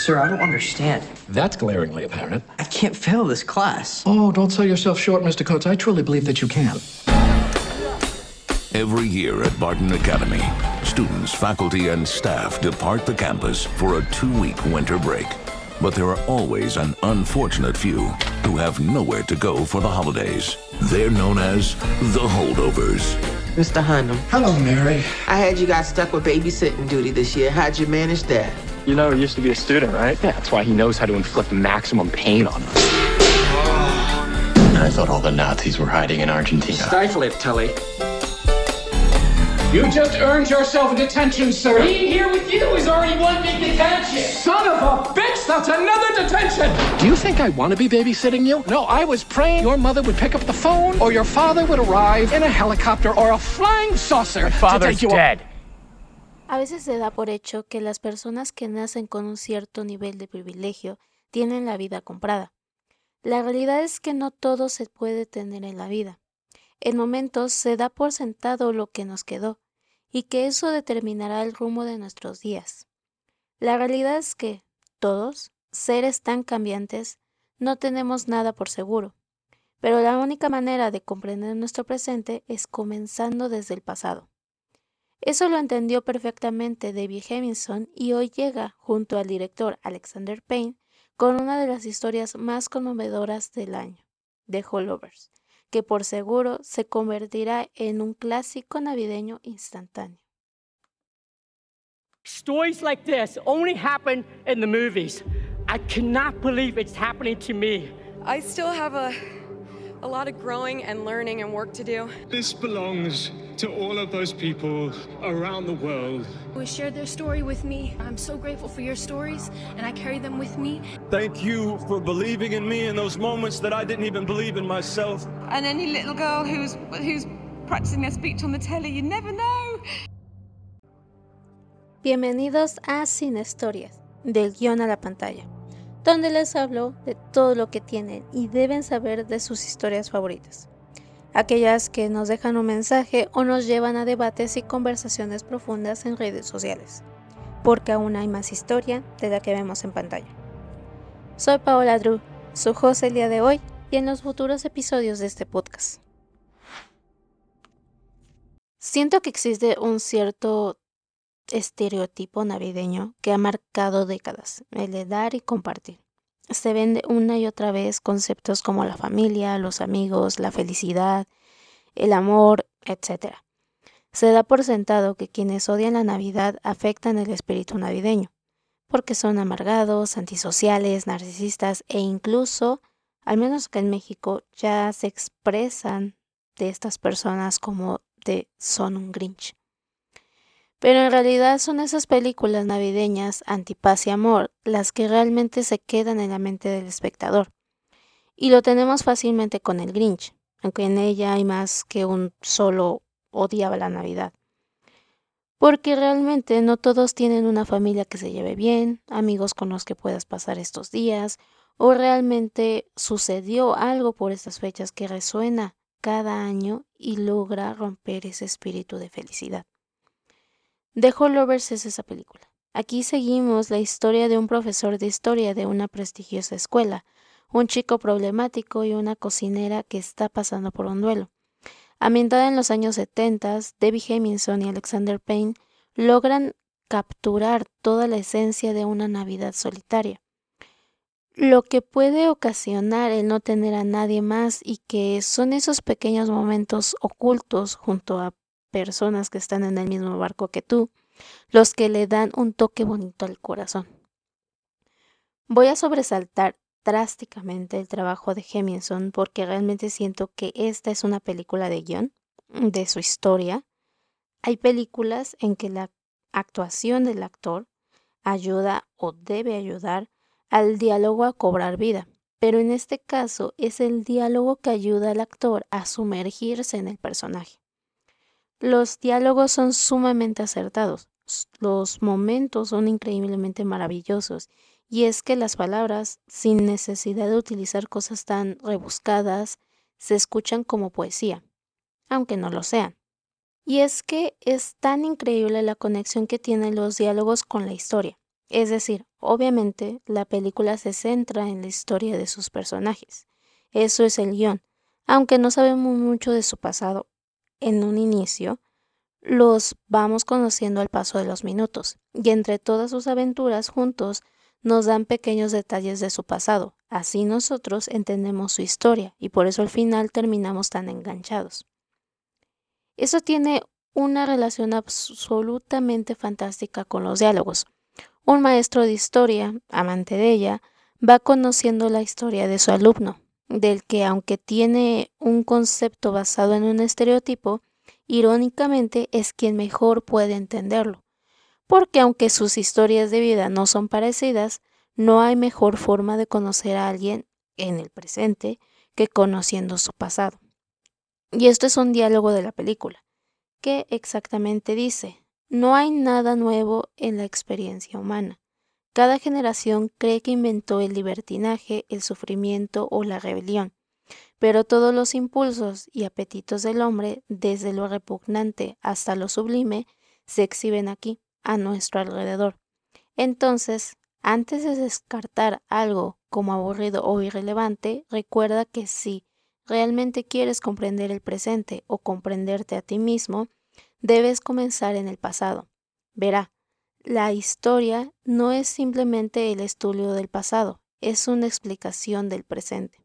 Sir, I don't understand. That's glaringly apparent. I can't fail this class. Oh, don't sell yourself short, Mr. Coates. I truly believe that you can. Every year at Barton Academy, students, faculty, and staff depart the campus for a two week winter break. But there are always an unfortunate few who have nowhere to go for the holidays. They're known as the holdovers. Mr. Hunnam, Hello, Mary. I had you guys stuck with babysitting duty this year. How'd you manage that? You know, he used to be a student, right? Yeah, that's why he knows how to inflict maximum pain on us. I thought all the Nazis were hiding in Argentina. Stifle it, Tully. You just earned yourself a detention, sir. Being here with you is already one big detention. Son of a bitch, that's another detention. Do you think I want to be babysitting you? No, I was praying your mother would pick up the phone or your father would arrive in a helicopter or a flying saucer. to Father's take you a- dead. A veces se da por hecho que las personas que nacen con un cierto nivel de privilegio tienen la vida comprada. La realidad es que no todo se puede tener en la vida. En momentos se da por sentado lo que nos quedó y que eso determinará el rumbo de nuestros días. La realidad es que todos, seres tan cambiantes, no tenemos nada por seguro, pero la única manera de comprender nuestro presente es comenzando desde el pasado. Eso lo entendió perfectamente David Hemmingson y hoy llega, junto al director Alexander Payne, con una de las historias más conmovedoras del año, The Holdovers, que por seguro se convertirá en un clásico navideño instantáneo. Stories like this only happen in the movies. I cannot believe it's happening to me. I still have a, a lot of growing and learning and work to do. This belongs to all of those people around the world. Who shared their story with me. I'm so grateful for your stories, and I carry them with me. Thank you for believing in me in those moments that I didn't even believe in myself. And any little girl who's who's practicing their speech on the telly, you never know. Bienvenidos a Sin Historias, del guión a la pantalla, donde les hablo de todo lo que tienen y deben saber de sus historias favoritas. Aquellas que nos dejan un mensaje o nos llevan a debates y conversaciones profundas en redes sociales, porque aún hay más historia de la que vemos en pantalla. Soy Paola Drew, su host el día de hoy y en los futuros episodios de este podcast. Siento que existe un cierto estereotipo navideño que ha marcado décadas, el de dar y compartir. Se vende una y otra vez conceptos como la familia, los amigos, la felicidad, el amor, etc. Se da por sentado que quienes odian la Navidad afectan el espíritu navideño, porque son amargados, antisociales, narcisistas e incluso, al menos que en México, ya se expresan de estas personas como de son un Grinch. Pero en realidad son esas películas navideñas, antipaz y amor, las que realmente se quedan en la mente del espectador. Y lo tenemos fácilmente con el Grinch, aunque en ella hay más que un solo odiaba la Navidad. Porque realmente no todos tienen una familia que se lleve bien, amigos con los que puedas pasar estos días, o realmente sucedió algo por estas fechas que resuena cada año y logra romper ese espíritu de felicidad. The Holdovers es esa película. Aquí seguimos la historia de un profesor de historia de una prestigiosa escuela, un chico problemático y una cocinera que está pasando por un duelo. Ambientada en los años 70, Debbie Hemmingson y Alexander Payne logran capturar toda la esencia de una Navidad solitaria. Lo que puede ocasionar el no tener a nadie más y que son esos pequeños momentos ocultos junto a personas que están en el mismo barco que tú, los que le dan un toque bonito al corazón. Voy a sobresaltar drásticamente el trabajo de Hemmingson porque realmente siento que esta es una película de guion, de su historia. Hay películas en que la actuación del actor ayuda o debe ayudar al diálogo a cobrar vida, pero en este caso es el diálogo que ayuda al actor a sumergirse en el personaje. Los diálogos son sumamente acertados, los momentos son increíblemente maravillosos, y es que las palabras, sin necesidad de utilizar cosas tan rebuscadas, se escuchan como poesía, aunque no lo sean. Y es que es tan increíble la conexión que tienen los diálogos con la historia. Es decir, Obviamente, la película se centra en la historia de sus personajes. Eso es el guion. Aunque no sabemos mucho de su pasado en un inicio, los vamos conociendo al paso de los minutos, y entre todas sus aventuras juntos nos dan pequeños detalles de su pasado. Así nosotros entendemos su historia y por eso al final terminamos tan enganchados. Eso tiene una relación absolutamente fantástica con los diálogos. Un maestro de historia, amante de ella, va conociendo la historia de su alumno, del que aunque tiene un concepto basado en un estereotipo, irónicamente es quien mejor puede entenderlo. Porque aunque sus historias de vida no son parecidas, no hay mejor forma de conocer a alguien en el presente que conociendo su pasado. Y esto es un diálogo de la película. ¿Qué exactamente dice? No hay nada nuevo en la experiencia humana. Cada generación cree que inventó el libertinaje, el sufrimiento o la rebelión, pero todos los impulsos y apetitos del hombre, desde lo repugnante hasta lo sublime, se exhiben aquí, a nuestro alrededor. Entonces, antes de descartar algo como aburrido o irrelevante, recuerda que si realmente quieres comprender el presente o comprenderte a ti mismo, debes comenzar en el pasado. Verá, la historia no es simplemente el estudio del pasado, es una explicación del presente.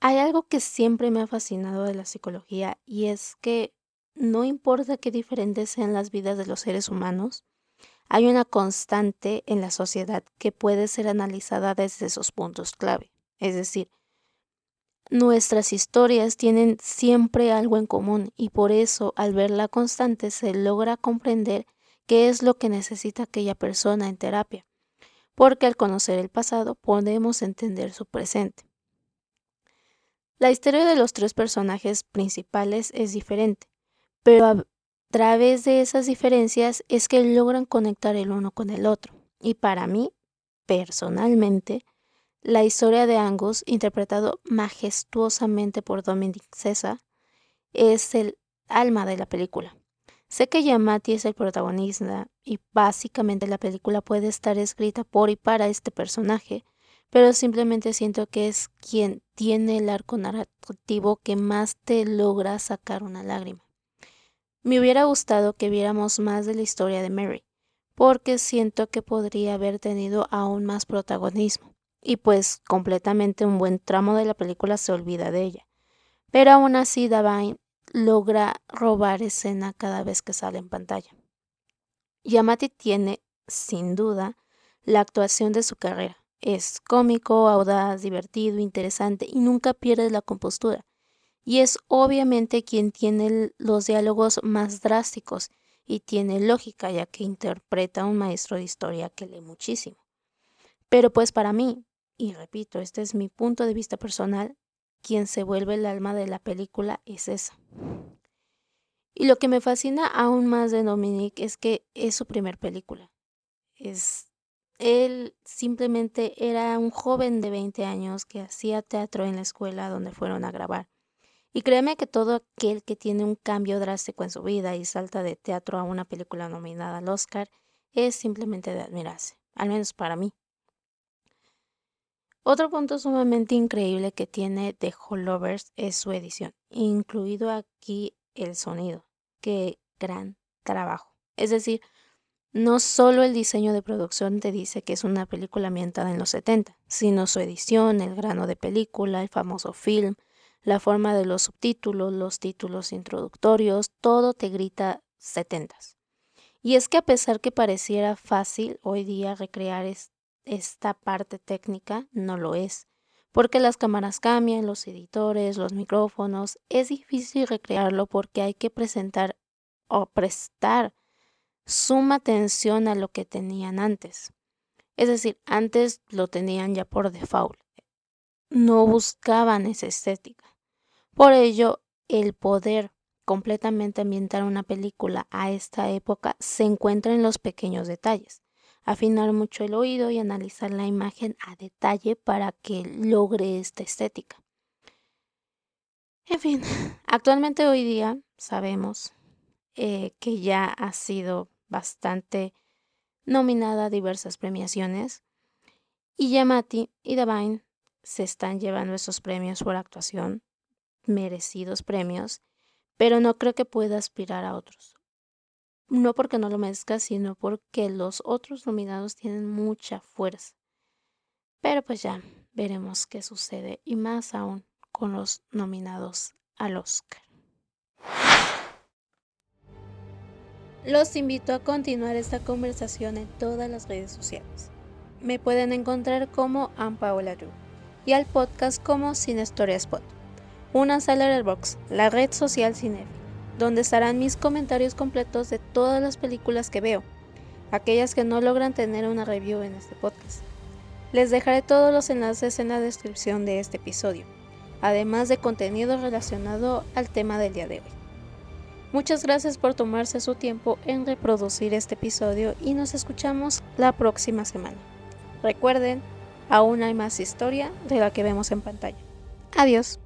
Hay algo que siempre me ha fascinado de la psicología y es que no importa qué diferentes sean las vidas de los seres humanos, hay una constante en la sociedad que puede ser analizada desde esos puntos clave. Es decir, Nuestras historias tienen siempre algo en común y por eso al ver la constante se logra comprender qué es lo que necesita aquella persona en terapia, porque al conocer el pasado podemos entender su presente. La historia de los tres personajes principales es diferente, pero a través de esas diferencias es que logran conectar el uno con el otro. Y para mí, personalmente, la historia de Angus, interpretado majestuosamente por Dominic César, es el alma de la película. Sé que Yamati es el protagonista y básicamente la película puede estar escrita por y para este personaje, pero simplemente siento que es quien tiene el arco narrativo que más te logra sacar una lágrima. Me hubiera gustado que viéramos más de la historia de Mary, porque siento que podría haber tenido aún más protagonismo y pues completamente un buen tramo de la película se olvida de ella. Pero aún así Davine logra robar escena cada vez que sale en pantalla. Yamati tiene, sin duda, la actuación de su carrera. Es cómico, audaz, divertido, interesante y nunca pierde la compostura. Y es obviamente quien tiene los diálogos más drásticos y tiene lógica ya que interpreta a un maestro de historia que lee muchísimo. Pero pues para mí, y repito, este es mi punto de vista personal, quien se vuelve el alma de la película es esa. Y lo que me fascina aún más de Dominic es que es su primer película. Es él simplemente era un joven de 20 años que hacía teatro en la escuela donde fueron a grabar. Y créeme que todo aquel que tiene un cambio drástico en su vida y salta de teatro a una película nominada al Oscar es simplemente de admirarse, al menos para mí. Otro punto sumamente increíble que tiene The Holovers es su edición, incluido aquí el sonido. Qué gran trabajo. Es decir, no solo el diseño de producción te dice que es una película ambientada en los 70, sino su edición, el grano de película, el famoso film, la forma de los subtítulos, los títulos introductorios, todo te grita 70. Y es que a pesar que pareciera fácil hoy día recrear esta parte técnica no lo es, porque las cámaras cambian, los editores, los micrófonos, es difícil recrearlo porque hay que presentar o prestar suma atención a lo que tenían antes. Es decir, antes lo tenían ya por default. No buscaban esa estética. Por ello, el poder completamente ambientar una película a esta época se encuentra en los pequeños detalles afinar mucho el oído y analizar la imagen a detalle para que logre esta estética. En fin, actualmente hoy día sabemos eh, que ya ha sido bastante nominada a diversas premiaciones. Y Yamati y Devine se están llevando esos premios por actuación, merecidos premios, pero no creo que pueda aspirar a otros. No porque no lo merezca, sino porque los otros nominados tienen mucha fuerza. Pero pues ya veremos qué sucede y más aún con los nominados al Oscar. Los invito a continuar esta conversación en todas las redes sociales. Me pueden encontrar como Ampaola y al podcast como Cine Story Spot. Únanse a Letterboxd, la red social Cine, donde estarán mis comentarios completos de todas las películas que veo, aquellas que no logran tener una review en este podcast. Les dejaré todos los enlaces en la descripción de este episodio, además de contenido relacionado al tema del día de hoy. Muchas gracias por tomarse su tiempo en reproducir este episodio y nos escuchamos la próxima semana. Recuerden, aún hay más historia de la que vemos en pantalla. Adiós.